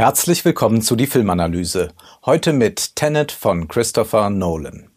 Herzlich willkommen zu die Filmanalyse. Heute mit Tenet von Christopher Nolan.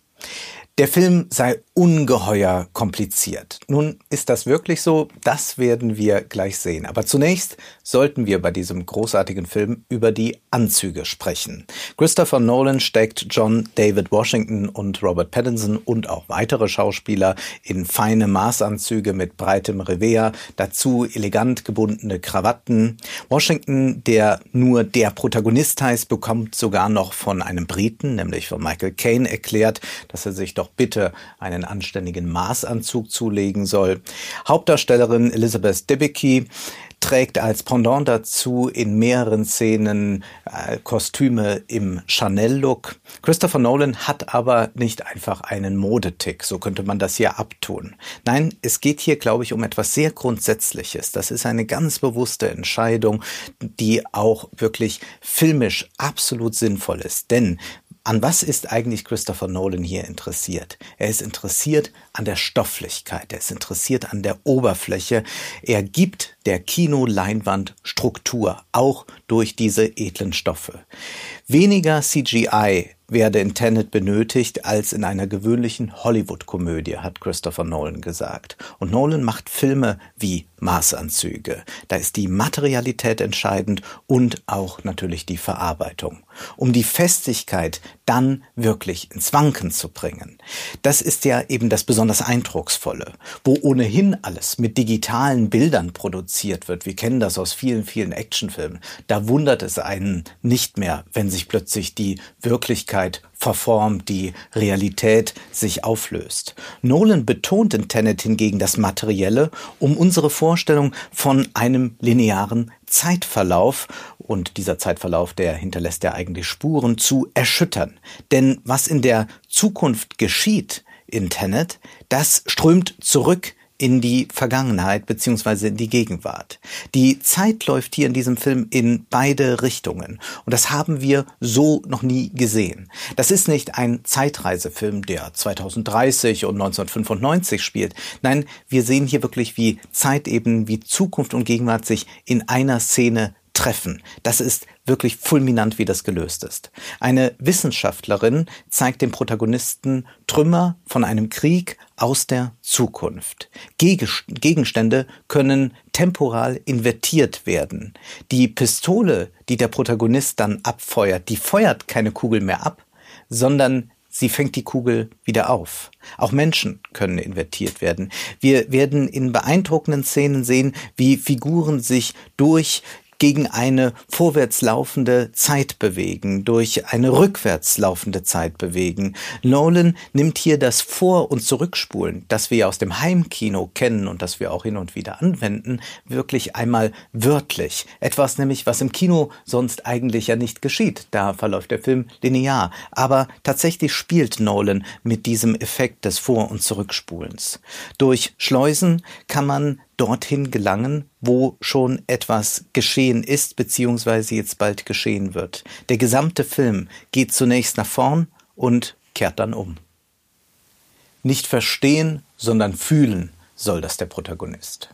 Der Film sei ungeheuer kompliziert. Nun ist das wirklich so, das werden wir gleich sehen. Aber zunächst sollten wir bei diesem großartigen Film über die Anzüge sprechen. Christopher Nolan steckt John David Washington und Robert Pattinson und auch weitere Schauspieler in feine Maßanzüge mit breitem Revers, dazu elegant gebundene Krawatten. Washington, der nur der Protagonist heißt, bekommt sogar noch von einem Briten, nämlich von Michael Caine, erklärt, dass er sich doch bitte einen anständigen Maßanzug zulegen soll. Hauptdarstellerin Elizabeth Debicki trägt als Pendant dazu in mehreren Szenen äh, Kostüme im Chanel-Look. Christopher Nolan hat aber nicht einfach einen Modetick, so könnte man das hier abtun. Nein, es geht hier, glaube ich, um etwas sehr Grundsätzliches. Das ist eine ganz bewusste Entscheidung, die auch wirklich filmisch absolut sinnvoll ist. Denn an was ist eigentlich Christopher Nolan hier interessiert? Er ist interessiert an der Stofflichkeit, er ist interessiert an der Oberfläche. Er gibt der Kinoleinwand Struktur, auch durch diese edlen Stoffe. Weniger CGI werde in Tenet benötigt als in einer gewöhnlichen Hollywood-Komödie, hat Christopher Nolan gesagt. Und Nolan macht Filme wie Maßanzüge. Da ist die Materialität entscheidend und auch natürlich die Verarbeitung. Um die Festigkeit dann wirklich ins Wanken zu bringen. Das ist ja eben das besonders Eindrucksvolle, wo ohnehin alles mit digitalen Bildern produziert wird. Wir kennen das aus vielen, vielen Actionfilmen. Da wundert es einen nicht mehr, wenn sich plötzlich die Wirklichkeit verformt, die Realität sich auflöst. Nolan betont in Tenet hingegen das Materielle, um unsere Vorstellung von einem linearen Zeitverlauf, und dieser Zeitverlauf, der hinterlässt ja eigentlich Spuren, zu erschüttern. Denn was in der Zukunft geschieht in Tenet, das strömt zurück in die Vergangenheit beziehungsweise in die Gegenwart. Die Zeit läuft hier in diesem Film in beide Richtungen und das haben wir so noch nie gesehen. Das ist nicht ein Zeitreisefilm, der 2030 und 1995 spielt. Nein, wir sehen hier wirklich, wie Zeitebenen, wie Zukunft und Gegenwart sich in einer Szene treffen. Das ist wirklich fulminant, wie das gelöst ist. Eine Wissenschaftlerin zeigt dem Protagonisten Trümmer von einem Krieg aus der Zukunft. Gegenstände können temporal invertiert werden. Die Pistole, die der Protagonist dann abfeuert, die feuert keine Kugel mehr ab, sondern sie fängt die Kugel wieder auf. Auch Menschen können invertiert werden. Wir werden in beeindruckenden Szenen sehen, wie Figuren sich durch gegen eine vorwärts laufende Zeit bewegen, durch eine rückwärts laufende Zeit bewegen. Nolan nimmt hier das Vor- und Zurückspulen, das wir aus dem Heimkino kennen und das wir auch hin und wieder anwenden, wirklich einmal wörtlich. Etwas nämlich, was im Kino sonst eigentlich ja nicht geschieht. Da verläuft der Film linear. Aber tatsächlich spielt Nolan mit diesem Effekt des Vor- und Zurückspulens. Durch Schleusen kann man dorthin gelangen, wo schon etwas geschehen ist, beziehungsweise jetzt bald geschehen wird. Der gesamte Film geht zunächst nach vorn und kehrt dann um. Nicht verstehen, sondern fühlen soll das der Protagonist.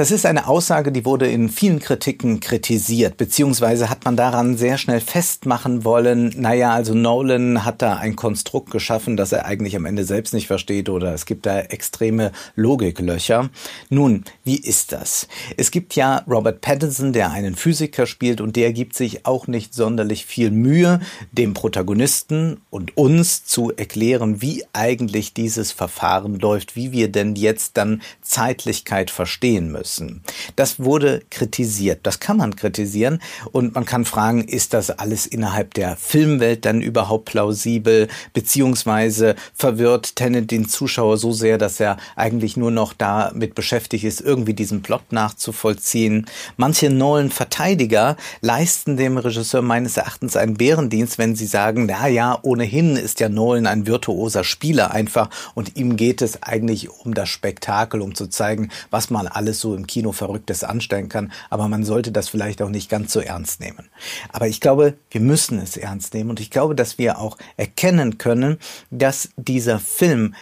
Das ist eine Aussage, die wurde in vielen Kritiken kritisiert, beziehungsweise hat man daran sehr schnell festmachen wollen, naja, also Nolan hat da ein Konstrukt geschaffen, das er eigentlich am Ende selbst nicht versteht oder es gibt da extreme Logiklöcher. Nun, wie ist das? Es gibt ja Robert Pattinson, der einen Physiker spielt und der gibt sich auch nicht sonderlich viel Mühe, dem Protagonisten und uns zu erklären, wie eigentlich dieses Verfahren läuft, wie wir denn jetzt dann Zeitlichkeit verstehen müssen müssen. Das wurde kritisiert. Das kann man kritisieren und man kann fragen, ist das alles innerhalb der Filmwelt dann überhaupt plausibel, beziehungsweise verwirrt Tenet den Zuschauer so sehr, dass er eigentlich nur noch damit beschäftigt ist, irgendwie diesen Plot nachzuvollziehen. Manche neuen Verteidiger leisten dem Regisseur meines Erachtens einen Bärendienst, wenn sie sagen, na ja, ohnehin ist ja Nolan ein virtuoser Spieler einfach und ihm geht es eigentlich um das Spektakel, um zu zeigen, was man alles so im Kino Verrücktes anstellen kann, aber man sollte das vielleicht auch nicht ganz so ernst nehmen. Aber ich glaube, wir müssen es ernst nehmen und ich glaube, dass wir auch erkennen können, dass dieser Film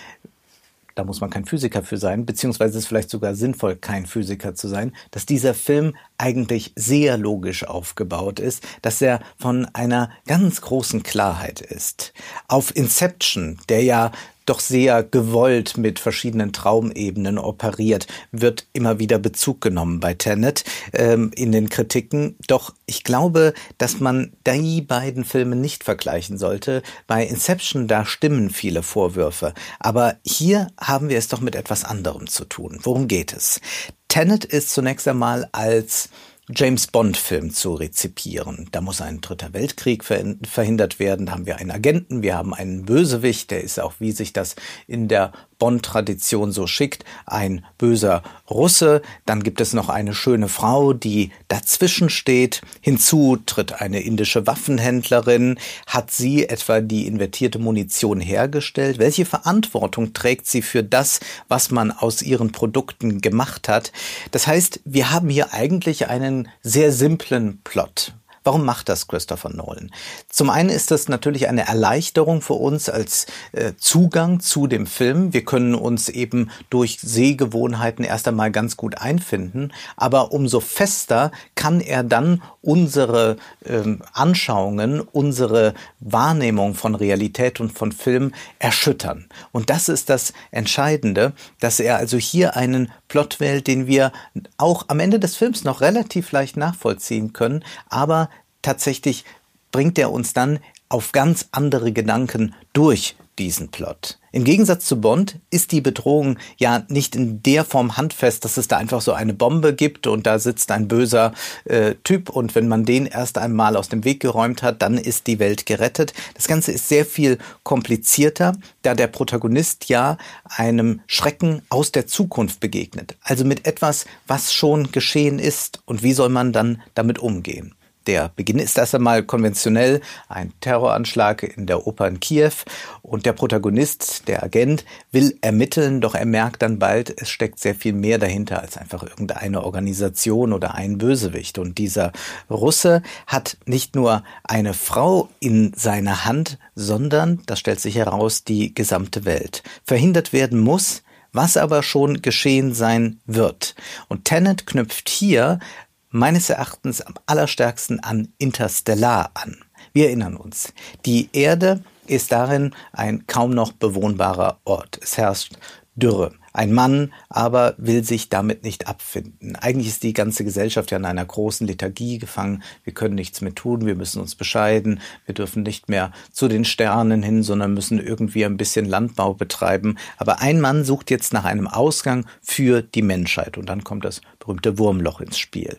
da muss man kein Physiker für sein, beziehungsweise ist es vielleicht sogar sinnvoll, kein Physiker zu sein, dass dieser Film eigentlich sehr logisch aufgebaut ist, dass er von einer ganz großen Klarheit ist. Auf Inception, der ja doch sehr gewollt mit verschiedenen Traumebenen operiert, wird immer wieder Bezug genommen bei Tenet ähm, in den Kritiken. Doch ich glaube, dass man die beiden Filme nicht vergleichen sollte. Bei Inception, da stimmen viele Vorwürfe. Aber hier haben wir es doch mit etwas anderem zu tun. Worum geht es? Tenet ist zunächst einmal als James Bond-Film zu rezipieren. Da muss ein dritter Weltkrieg verhindert werden. Da haben wir einen Agenten, wir haben einen Bösewicht, der ist auch, wie sich das in der Bond-Tradition so schickt, ein böser Russe. Dann gibt es noch eine schöne Frau, die dazwischen steht. Hinzu tritt eine indische Waffenhändlerin. Hat sie etwa die invertierte Munition hergestellt? Welche Verantwortung trägt sie für das, was man aus ihren Produkten gemacht hat? Das heißt, wir haben hier eigentlich einen sehr simplen Plot. Warum macht das Christopher Nolan? Zum einen ist das natürlich eine Erleichterung für uns als äh, Zugang zu dem Film. Wir können uns eben durch Sehgewohnheiten erst einmal ganz gut einfinden, aber umso fester kann er dann unsere ähm, Anschauungen, unsere Wahrnehmung von Realität und von Film erschüttern. Und das ist das Entscheidende, dass er also hier einen Plot wählt, den wir auch am Ende des Films noch relativ leicht nachvollziehen können, aber tatsächlich bringt er uns dann auf ganz andere Gedanken durch diesen Plot. Im Gegensatz zu Bond ist die Bedrohung ja nicht in der Form handfest, dass es da einfach so eine Bombe gibt und da sitzt ein böser äh, Typ und wenn man den erst einmal aus dem Weg geräumt hat, dann ist die Welt gerettet. Das Ganze ist sehr viel komplizierter, da der Protagonist ja einem Schrecken aus der Zukunft begegnet. Also mit etwas, was schon geschehen ist und wie soll man dann damit umgehen. Der Beginn ist erst einmal konventionell ein Terroranschlag in der Oper in Kiew und der Protagonist, der Agent, will ermitteln, doch er merkt dann bald, es steckt sehr viel mehr dahinter als einfach irgendeine Organisation oder ein Bösewicht. Und dieser Russe hat nicht nur eine Frau in seiner Hand, sondern, das stellt sich heraus, die gesamte Welt. Verhindert werden muss, was aber schon geschehen sein wird. Und Tennant knüpft hier meines Erachtens am allerstärksten an Interstellar an. Wir erinnern uns, die Erde ist darin ein kaum noch bewohnbarer Ort. Es herrscht Dürre. Ein Mann aber will sich damit nicht abfinden. Eigentlich ist die ganze Gesellschaft ja in einer großen Lethargie gefangen. Wir können nichts mehr tun, wir müssen uns bescheiden, wir dürfen nicht mehr zu den Sternen hin, sondern müssen irgendwie ein bisschen Landbau betreiben. Aber ein Mann sucht jetzt nach einem Ausgang für die Menschheit und dann kommt das berühmte Wurmloch ins Spiel.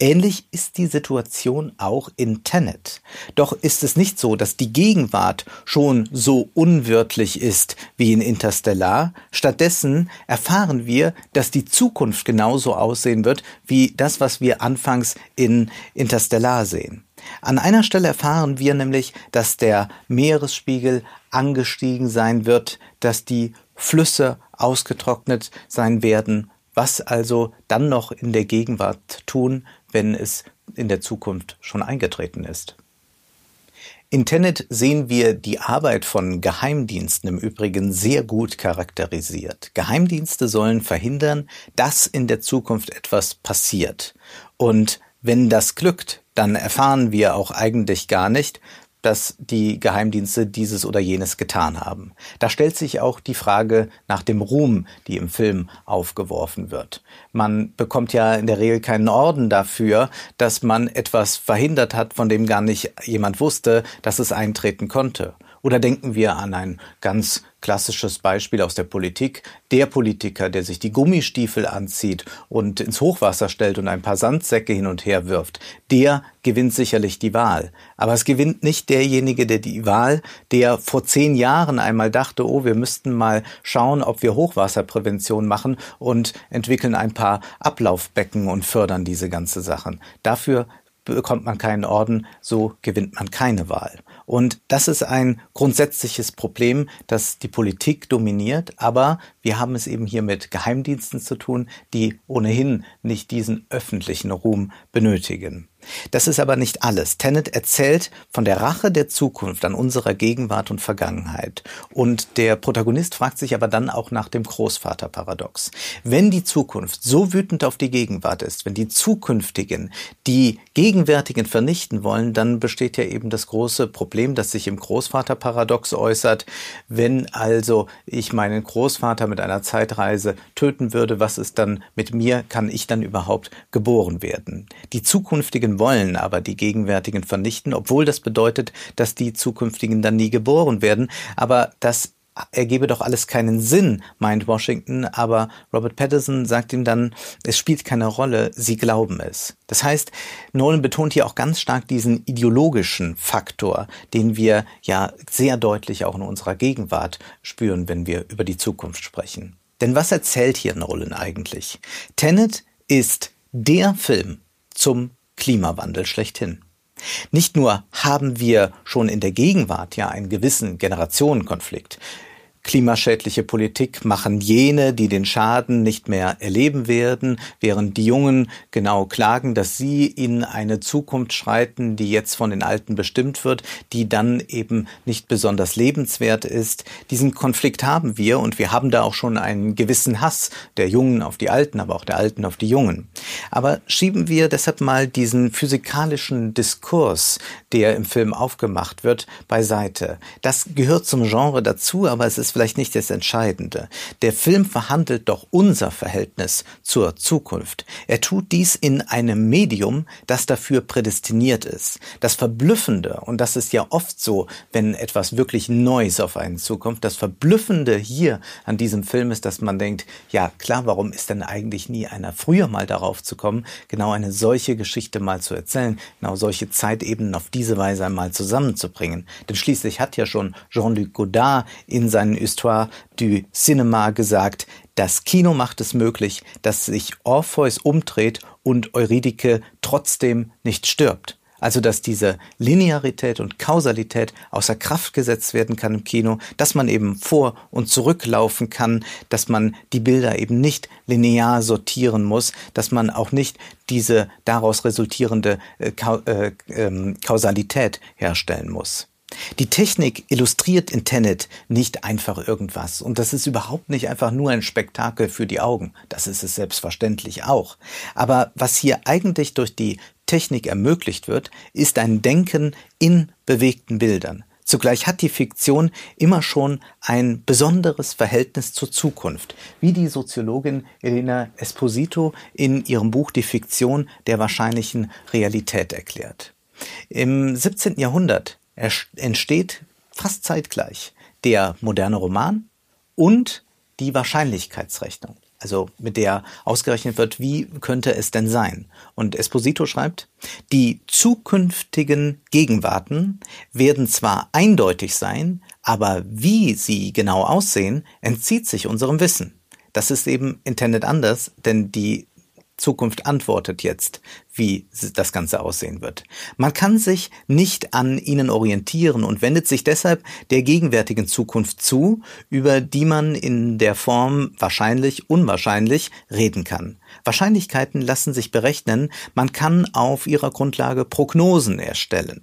Ähnlich ist die Situation auch in Tenet. Doch ist es nicht so, dass die Gegenwart schon so unwirtlich ist wie in Interstellar. Stattdessen erfahren wir, dass die Zukunft genauso aussehen wird wie das, was wir anfangs in Interstellar sehen. An einer Stelle erfahren wir nämlich, dass der Meeresspiegel angestiegen sein wird, dass die Flüsse ausgetrocknet sein werden was also dann noch in der Gegenwart tun, wenn es in der Zukunft schon eingetreten ist? In Tenet sehen wir die Arbeit von Geheimdiensten im Übrigen sehr gut charakterisiert. Geheimdienste sollen verhindern, dass in der Zukunft etwas passiert. Und wenn das glückt, dann erfahren wir auch eigentlich gar nicht, dass die Geheimdienste dieses oder jenes getan haben. Da stellt sich auch die Frage nach dem Ruhm, die im Film aufgeworfen wird. Man bekommt ja in der Regel keinen Orden dafür, dass man etwas verhindert hat, von dem gar nicht jemand wusste, dass es eintreten konnte. Oder denken wir an ein ganz klassisches Beispiel aus der Politik. Der Politiker, der sich die Gummistiefel anzieht und ins Hochwasser stellt und ein paar Sandsäcke hin und her wirft, der gewinnt sicherlich die Wahl. Aber es gewinnt nicht derjenige, der die Wahl, der vor zehn Jahren einmal dachte, oh, wir müssten mal schauen, ob wir Hochwasserprävention machen und entwickeln ein paar Ablaufbecken und fördern diese ganze Sachen. Dafür bekommt man keinen Orden, so gewinnt man keine Wahl. Und das ist ein grundsätzliches Problem, das die Politik dominiert, aber wir haben es eben hier mit Geheimdiensten zu tun, die ohnehin nicht diesen öffentlichen Ruhm benötigen. Das ist aber nicht alles. Tenet erzählt von der Rache der Zukunft an unserer Gegenwart und Vergangenheit. Und der Protagonist fragt sich aber dann auch nach dem Großvaterparadox. Wenn die Zukunft so wütend auf die Gegenwart ist, wenn die Zukünftigen die Gegenwärtigen vernichten wollen, dann besteht ja eben das große Problem, das sich im Großvaterparadox äußert. Wenn also ich meinen Großvater mit einer Zeitreise töten würde, was ist dann mit mir? Kann ich dann überhaupt geboren werden? Die zukünftigen wollen aber die gegenwärtigen vernichten, obwohl das bedeutet, dass die zukünftigen dann nie geboren werden. Aber das ergebe doch alles keinen Sinn, meint Washington, aber Robert Patterson sagt ihm dann, es spielt keine Rolle, sie glauben es. Das heißt, Nolan betont hier auch ganz stark diesen ideologischen Faktor, den wir ja sehr deutlich auch in unserer Gegenwart spüren, wenn wir über die Zukunft sprechen. Denn was erzählt hier Nolan eigentlich? Tenet ist der Film zum Klimawandel schlechthin. Nicht nur haben wir schon in der Gegenwart ja einen gewissen Generationenkonflikt, Klimaschädliche Politik machen jene, die den Schaden nicht mehr erleben werden, während die Jungen genau klagen, dass sie in eine Zukunft schreiten, die jetzt von den Alten bestimmt wird, die dann eben nicht besonders lebenswert ist. Diesen Konflikt haben wir und wir haben da auch schon einen gewissen Hass der Jungen auf die Alten, aber auch der Alten auf die Jungen. Aber schieben wir deshalb mal diesen physikalischen Diskurs, der im Film aufgemacht wird, beiseite. Das gehört zum Genre dazu, aber es ist vielleicht nicht das Entscheidende. Der Film verhandelt doch unser Verhältnis zur Zukunft. Er tut dies in einem Medium, das dafür prädestiniert ist. Das Verblüffende, und das ist ja oft so, wenn etwas wirklich Neues auf einen zukommt, das Verblüffende hier an diesem Film ist, dass man denkt, ja klar, warum ist denn eigentlich nie einer früher mal darauf zu kommen, genau eine solche Geschichte mal zu erzählen, genau solche Zeitebenen auf diese Weise einmal zusammenzubringen. Denn schließlich hat ja schon Jean-Luc Godard in seinen Histoire du Cinema gesagt, das Kino macht es möglich, dass sich Orpheus umdreht und Eurydike trotzdem nicht stirbt. Also dass diese Linearität und Kausalität außer Kraft gesetzt werden kann im Kino, dass man eben vor und zurücklaufen kann, dass man die Bilder eben nicht linear sortieren muss, dass man auch nicht diese daraus resultierende äh, äh, äh, Kausalität herstellen muss. Die Technik illustriert in Tenet nicht einfach irgendwas. Und das ist überhaupt nicht einfach nur ein Spektakel für die Augen. Das ist es selbstverständlich auch. Aber was hier eigentlich durch die Technik ermöglicht wird, ist ein Denken in bewegten Bildern. Zugleich hat die Fiktion immer schon ein besonderes Verhältnis zur Zukunft, wie die Soziologin Elena Esposito in ihrem Buch Die Fiktion der wahrscheinlichen Realität erklärt. Im 17. Jahrhundert entsteht fast zeitgleich der moderne Roman und die Wahrscheinlichkeitsrechnung. Also mit der ausgerechnet wird, wie könnte es denn sein? Und Esposito schreibt, die zukünftigen Gegenwarten werden zwar eindeutig sein, aber wie sie genau aussehen, entzieht sich unserem Wissen. Das ist eben intended anders, denn die Zukunft antwortet jetzt, wie das Ganze aussehen wird. Man kann sich nicht an ihnen orientieren und wendet sich deshalb der gegenwärtigen Zukunft zu, über die man in der Form wahrscheinlich, unwahrscheinlich reden kann. Wahrscheinlichkeiten lassen sich berechnen, man kann auf ihrer Grundlage Prognosen erstellen.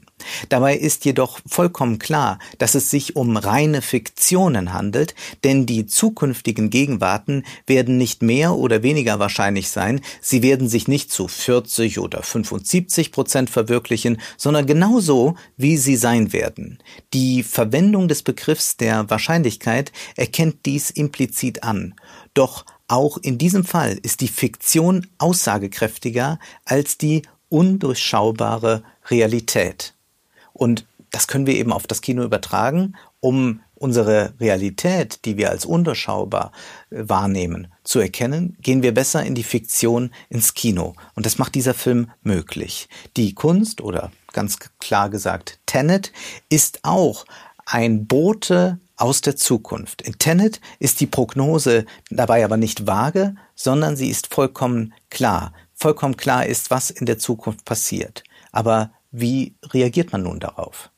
Dabei ist jedoch vollkommen klar, dass es sich um reine Fiktionen handelt, denn die zukünftigen Gegenwarten werden nicht mehr oder weniger wahrscheinlich sein, sie werden sich nicht zu 40 oder 75 Prozent verwirklichen, sondern genauso, wie sie sein werden. Die Verwendung des Begriffs der Wahrscheinlichkeit erkennt dies implizit an. Doch auch in diesem Fall ist die Fiktion aussagekräftiger als die undurchschaubare Realität. Und das können wir eben auf das Kino übertragen, um unsere Realität, die wir als undurchschaubar äh, wahrnehmen, zu erkennen, gehen wir besser in die Fiktion, ins Kino. Und das macht dieser Film möglich. Die Kunst oder ganz klar gesagt Tenet ist auch ein Bote aus der Zukunft. In Tenet ist die Prognose dabei aber nicht vage, sondern sie ist vollkommen klar. Vollkommen klar ist, was in der Zukunft passiert. Aber wie reagiert man nun darauf?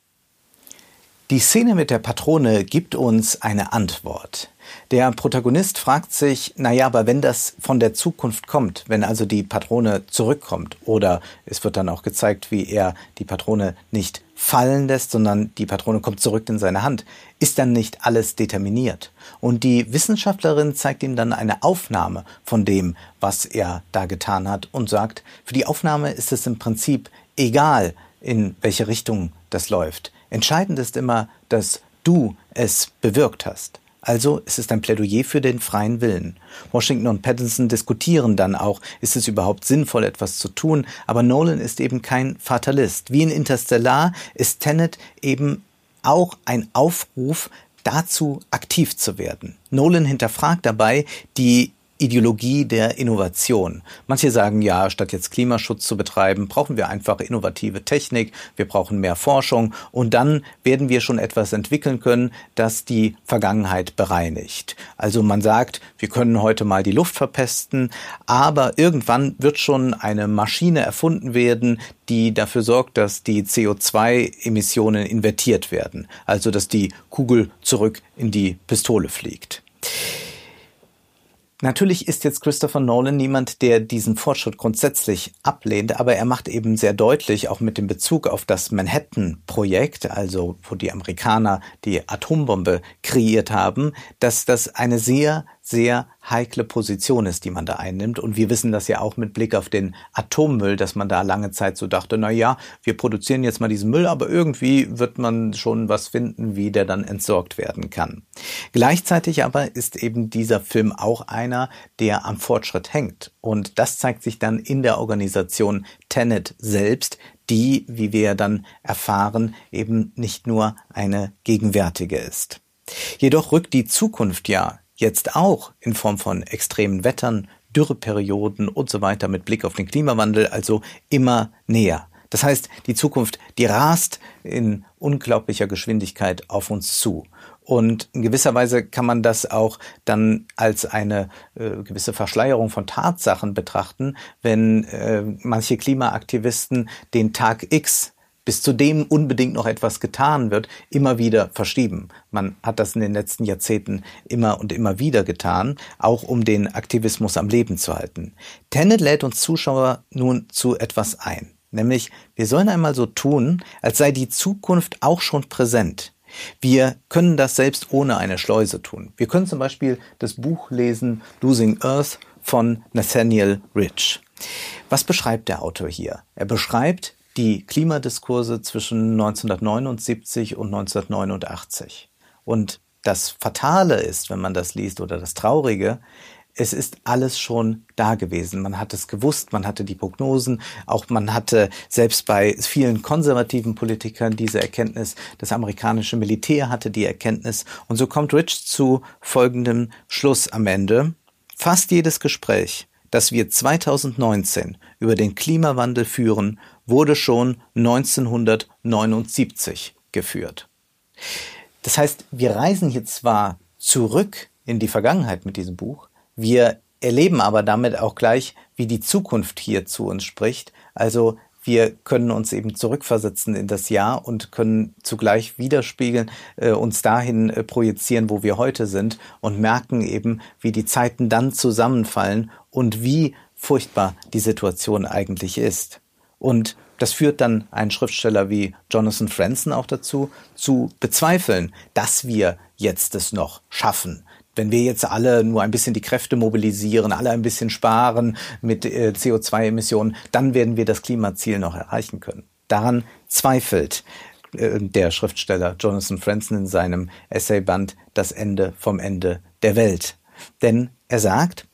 Die Szene mit der Patrone gibt uns eine Antwort. Der Protagonist fragt sich, naja, aber wenn das von der Zukunft kommt, wenn also die Patrone zurückkommt, oder es wird dann auch gezeigt, wie er die Patrone nicht fallen lässt, sondern die Patrone kommt zurück in seine Hand, ist dann nicht alles determiniert. Und die Wissenschaftlerin zeigt ihm dann eine Aufnahme von dem, was er da getan hat und sagt, für die Aufnahme ist es im Prinzip egal, in welche Richtung das läuft. Entscheidend ist immer, dass du es bewirkt hast. Also es ist ein Plädoyer für den freien Willen. Washington und Pattinson diskutieren dann auch, ist es überhaupt sinnvoll, etwas zu tun, aber Nolan ist eben kein Fatalist. Wie in Interstellar ist Tenet eben auch ein Aufruf dazu, aktiv zu werden. Nolan hinterfragt dabei die Ideologie der Innovation. Manche sagen ja, statt jetzt Klimaschutz zu betreiben, brauchen wir einfach innovative Technik, wir brauchen mehr Forschung und dann werden wir schon etwas entwickeln können, das die Vergangenheit bereinigt. Also man sagt, wir können heute mal die Luft verpesten, aber irgendwann wird schon eine Maschine erfunden werden, die dafür sorgt, dass die CO2-Emissionen invertiert werden, also dass die Kugel zurück in die Pistole fliegt. Natürlich ist jetzt Christopher Nolan niemand, der diesen Fortschritt grundsätzlich ablehnt, aber er macht eben sehr deutlich, auch mit dem Bezug auf das Manhattan-Projekt, also wo die Amerikaner die Atombombe kreiert haben, dass das eine sehr sehr heikle Position ist, die man da einnimmt. Und wir wissen das ja auch mit Blick auf den Atommüll, dass man da lange Zeit so dachte, na ja, wir produzieren jetzt mal diesen Müll, aber irgendwie wird man schon was finden, wie der dann entsorgt werden kann. Gleichzeitig aber ist eben dieser Film auch einer, der am Fortschritt hängt. Und das zeigt sich dann in der Organisation Tenet selbst, die, wie wir dann erfahren, eben nicht nur eine gegenwärtige ist. Jedoch rückt die Zukunft ja jetzt auch in Form von extremen Wettern, Dürreperioden und so weiter mit Blick auf den Klimawandel also immer näher. Das heißt, die Zukunft, die rast in unglaublicher Geschwindigkeit auf uns zu. Und in gewisser Weise kann man das auch dann als eine äh, gewisse Verschleierung von Tatsachen betrachten, wenn äh, manche Klimaaktivisten den Tag X bis zu dem unbedingt noch etwas getan wird, immer wieder verschieben. Man hat das in den letzten Jahrzehnten immer und immer wieder getan, auch um den Aktivismus am Leben zu halten. Tenet lädt uns Zuschauer nun zu etwas ein. Nämlich, wir sollen einmal so tun, als sei die Zukunft auch schon präsent. Wir können das selbst ohne eine Schleuse tun. Wir können zum Beispiel das Buch lesen Losing Earth von Nathaniel Rich. Was beschreibt der Autor hier? Er beschreibt, die Klimadiskurse zwischen 1979 und 1989. Und das Fatale ist, wenn man das liest, oder das Traurige, es ist alles schon da gewesen. Man hat es gewusst, man hatte die Prognosen, auch man hatte selbst bei vielen konservativen Politikern diese Erkenntnis, das amerikanische Militär hatte die Erkenntnis. Und so kommt Rich zu folgendem Schluss am Ende. Fast jedes Gespräch, das wir 2019 über den Klimawandel führen, wurde schon 1979 geführt. Das heißt, wir reisen hier zwar zurück in die Vergangenheit mit diesem Buch, wir erleben aber damit auch gleich, wie die Zukunft hier zu uns spricht. Also wir können uns eben zurückversetzen in das Jahr und können zugleich widerspiegeln, äh, uns dahin äh, projizieren, wo wir heute sind und merken eben, wie die Zeiten dann zusammenfallen und wie furchtbar die Situation eigentlich ist. Und das führt dann einen Schriftsteller wie Jonathan Franzen auch dazu, zu bezweifeln, dass wir jetzt es noch schaffen. Wenn wir jetzt alle nur ein bisschen die Kräfte mobilisieren, alle ein bisschen sparen mit äh, CO2-Emissionen, dann werden wir das Klimaziel noch erreichen können. Daran zweifelt äh, der Schriftsteller Jonathan Franzen in seinem Essayband Das Ende vom Ende der Welt. Denn er sagt,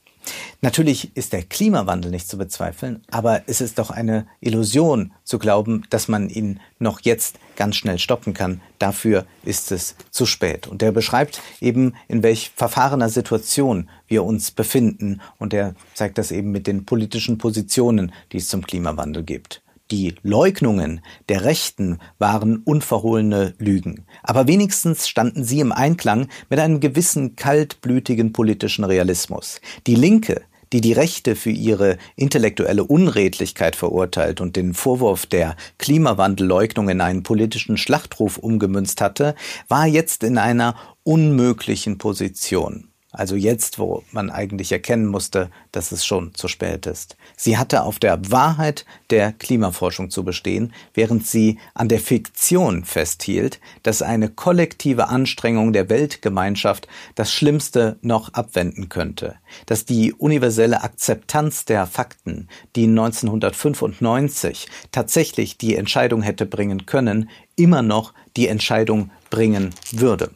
Natürlich ist der Klimawandel nicht zu bezweifeln, aber es ist doch eine Illusion zu glauben, dass man ihn noch jetzt ganz schnell stoppen kann. Dafür ist es zu spät. Und er beschreibt eben, in welch verfahrener Situation wir uns befinden. Und er zeigt das eben mit den politischen Positionen, die es zum Klimawandel gibt. Die Leugnungen der Rechten waren unverhohlene Lügen. Aber wenigstens standen sie im Einklang mit einem gewissen kaltblütigen politischen Realismus. Die Linke, die die Rechte für ihre intellektuelle Unredlichkeit verurteilt und den Vorwurf der Klimawandelleugnung in einen politischen Schlachtruf umgemünzt hatte, war jetzt in einer unmöglichen Position. Also jetzt, wo man eigentlich erkennen musste, dass es schon zu spät ist. Sie hatte auf der Wahrheit der Klimaforschung zu bestehen, während sie an der Fiktion festhielt, dass eine kollektive Anstrengung der Weltgemeinschaft das Schlimmste noch abwenden könnte, dass die universelle Akzeptanz der Fakten, die 1995 tatsächlich die Entscheidung hätte bringen können, immer noch die Entscheidung bringen würde.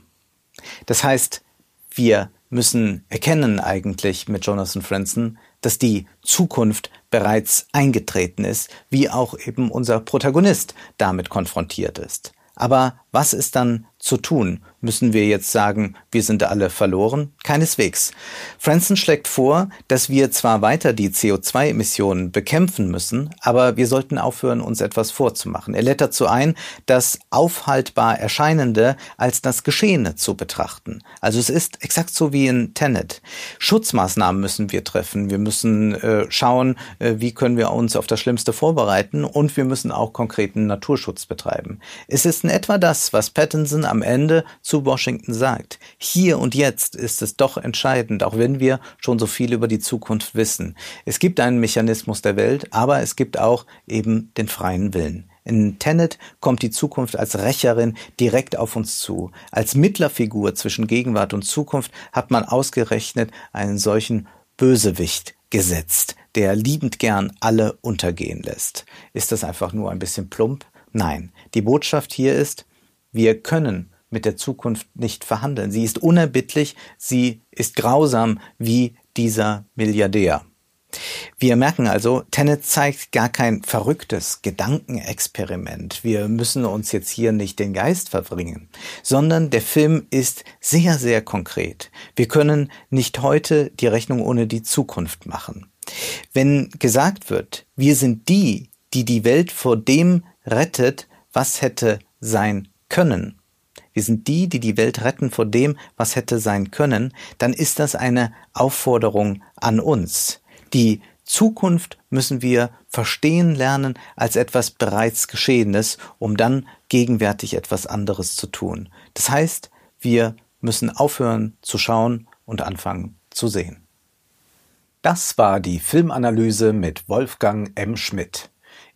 Das heißt, wir müssen erkennen eigentlich mit Jonathan Franzen, dass die Zukunft bereits eingetreten ist, wie auch eben unser Protagonist damit konfrontiert ist. Aber was ist dann zu tun? Müssen wir jetzt sagen, wir sind alle verloren? Keineswegs. Franson schlägt vor, dass wir zwar weiter die CO2-Emissionen bekämpfen müssen, aber wir sollten aufhören, uns etwas vorzumachen. Er lädt dazu ein, das aufhaltbar Erscheinende als das Geschehene zu betrachten. Also es ist exakt so wie in Tenet. Schutzmaßnahmen müssen wir treffen. Wir müssen äh, schauen, äh, wie können wir uns auf das Schlimmste vorbereiten und wir müssen auch konkreten Naturschutz betreiben. Es ist in etwa das, was Pattinson am Ende zu Washington sagt. Hier und jetzt ist es doch entscheidend, auch wenn wir schon so viel über die Zukunft wissen. Es gibt einen Mechanismus der Welt, aber es gibt auch eben den freien Willen. In Tenet kommt die Zukunft als Rächerin direkt auf uns zu. Als Mittlerfigur zwischen Gegenwart und Zukunft hat man ausgerechnet einen solchen Bösewicht gesetzt, der liebend gern alle untergehen lässt. Ist das einfach nur ein bisschen plump? Nein. Die Botschaft hier ist, wir können mit der Zukunft nicht verhandeln. Sie ist unerbittlich, sie ist grausam wie dieser Milliardär. Wir merken also, Tenet zeigt gar kein verrücktes Gedankenexperiment. Wir müssen uns jetzt hier nicht den Geist verbringen, sondern der Film ist sehr, sehr konkret. Wir können nicht heute die Rechnung ohne die Zukunft machen. Wenn gesagt wird, wir sind die, die die Welt vor dem rettet, was hätte sein können, wir sind die, die die Welt retten vor dem, was hätte sein können, dann ist das eine Aufforderung an uns. Die Zukunft müssen wir verstehen lernen als etwas bereits Geschehenes, um dann gegenwärtig etwas anderes zu tun. Das heißt, wir müssen aufhören zu schauen und anfangen zu sehen. Das war die Filmanalyse mit Wolfgang M. Schmidt.